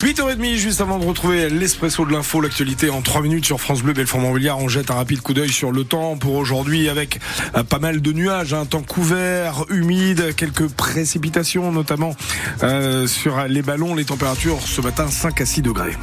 8h30, juste avant de retrouver l'espresso de l'info, l'actualité en 3 minutes sur France Bleu, Belfort-Montbéliard. On jette un rapide coup d'œil sur le temps pour aujourd'hui avec euh, pas mal de nuages, un temps couvert, humide, quelques précipitations notamment euh, sur les ballons. Les températures ce matin 5 à 6 degrés.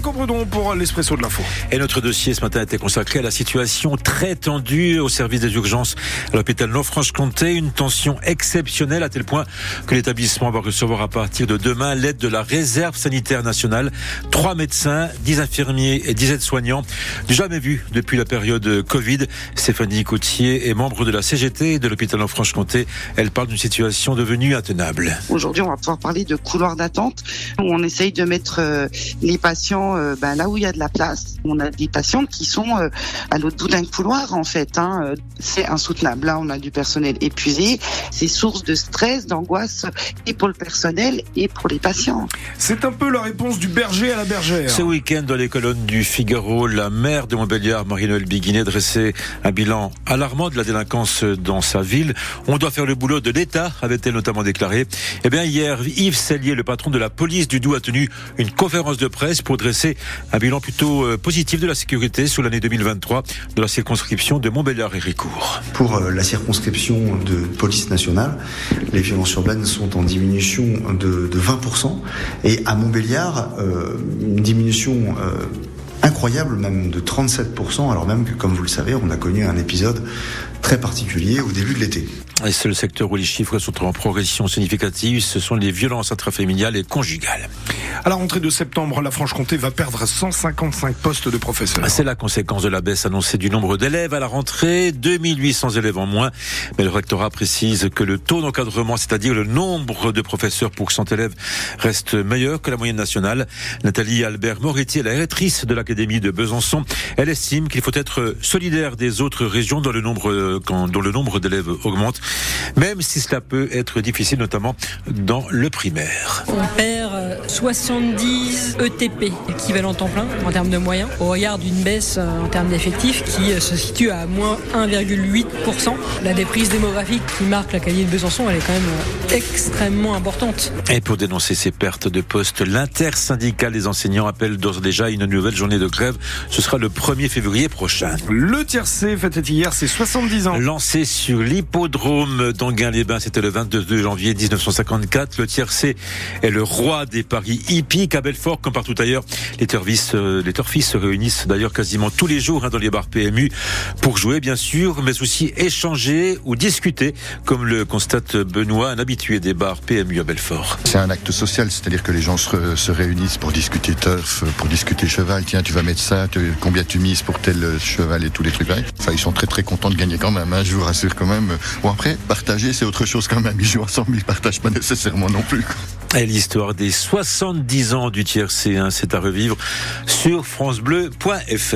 Compredon pour l'espresso de l'info. Et notre dossier ce matin a été consacré à la situation très tendue au service des urgences à l'hôpital Nord-Franche-Comté. Une tension exceptionnelle à tel point que l'établissement va recevoir à partir de demain l'aide de la réserve sanitaire nationale. Trois médecins, dix infirmiers et dix aides-soignants. Du jamais vu depuis la période Covid. Stéphanie Coutier est membre de la CGT de l'hôpital Nord-Franche-Comté. Elle parle d'une situation devenue intenable. Aujourd'hui, on va pouvoir parler de couloir d'attente où on essaye de mettre euh, les patients euh, ben, là où il y a de la place. On a des patients qui sont euh, à l'autre bout d'un couloir en fait. Hein. C'est insoutenable. Là, on a du personnel épuisé. C'est source de stress, d'angoisse et pour le personnel et pour les patients. C'est un peu la réponse du berger à la bergère. Ce week-end, dans les colonnes du Figaro, la maire de Montbéliard, Marie-Noël Biguinet, dressait un bilan alarmant de la délinquance dans sa ville. On doit faire le boulot de l'État, avait-elle notamment déclaré. Eh bien, hier, Yves Sellier, le patron de la police du Doubs, a tenu une conférence de presse pour dresser un bilan plutôt euh, positif de la sécurité sur l'année 2023 de la circonscription de Montbéliard et Ricourt. Pour euh, la circonscription de police nationale, les violences urbaines sont en diminution de, de 20% et à Montbéliard, euh, une diminution incroyable, même de 37%, alors même que, comme vous le savez, on a connu un épisode très particulier au début de l'été. Et c'est le secteur où les chiffres sont en progression significative, ce sont les violences intrafamiliales et conjugales. À la rentrée de septembre, la Franche-Comté va perdre 155 postes de professeurs. C'est la conséquence de la baisse annoncée du nombre d'élèves à la rentrée, 2800 élèves en moins. Mais le rectorat précise que le taux d'encadrement, c'est-à-dire le nombre de professeurs pour 100 élèves, reste meilleur que la moyenne nationale. Nathalie Albert Moretti est la directrice de l'Académie de Besançon. Elle estime qu'il faut être solidaire des autres régions dont le nombre, dont le nombre d'élèves augmente, même si cela peut être difficile, notamment dans le primaire. 70 ETP, équivalent temps plein en termes de moyens, au regard d'une baisse euh, en termes d'effectifs qui euh, se situe à moins 1,8%. La déprise démographique qui marque la qualité de Besançon, elle est quand même euh, extrêmement importante. Et pour dénoncer ces pertes de postes, l'intersyndicale des enseignants appelle d'ores déjà une nouvelle journée de grève. Ce sera le 1er février prochain. Le tiercé fêtait hier ses 70 ans. Lancé sur l'hippodrome d'Anguin-les-Bains, c'était le 22 janvier 1954. Le tiercé est le roi des paris hippiques à Belfort, comme partout ailleurs. Les turfistes, euh, les turfistes se réunissent d'ailleurs quasiment tous les jours hein, dans les bars PMU pour jouer, bien sûr, mais aussi échanger ou discuter, comme le constate Benoît, un habitué des bars PMU à Belfort. C'est un acte social, c'est-à-dire que les gens se, se, réunissent pour discuter turf, pour discuter cheval. Tiens, tu vas mettre ça, combien tu mises pour tel cheval et tous les trucs. Enfin, ils sont très très contents de gagner quand même. Hein, je vous rassure quand même. Bon après, partager c'est autre chose quand même. Ils jouent ensemble, ils partagent pas nécessairement non plus. Et l'histoire des 70 ans du tiercé, hein, c'est à revivre sur francebleu.fr.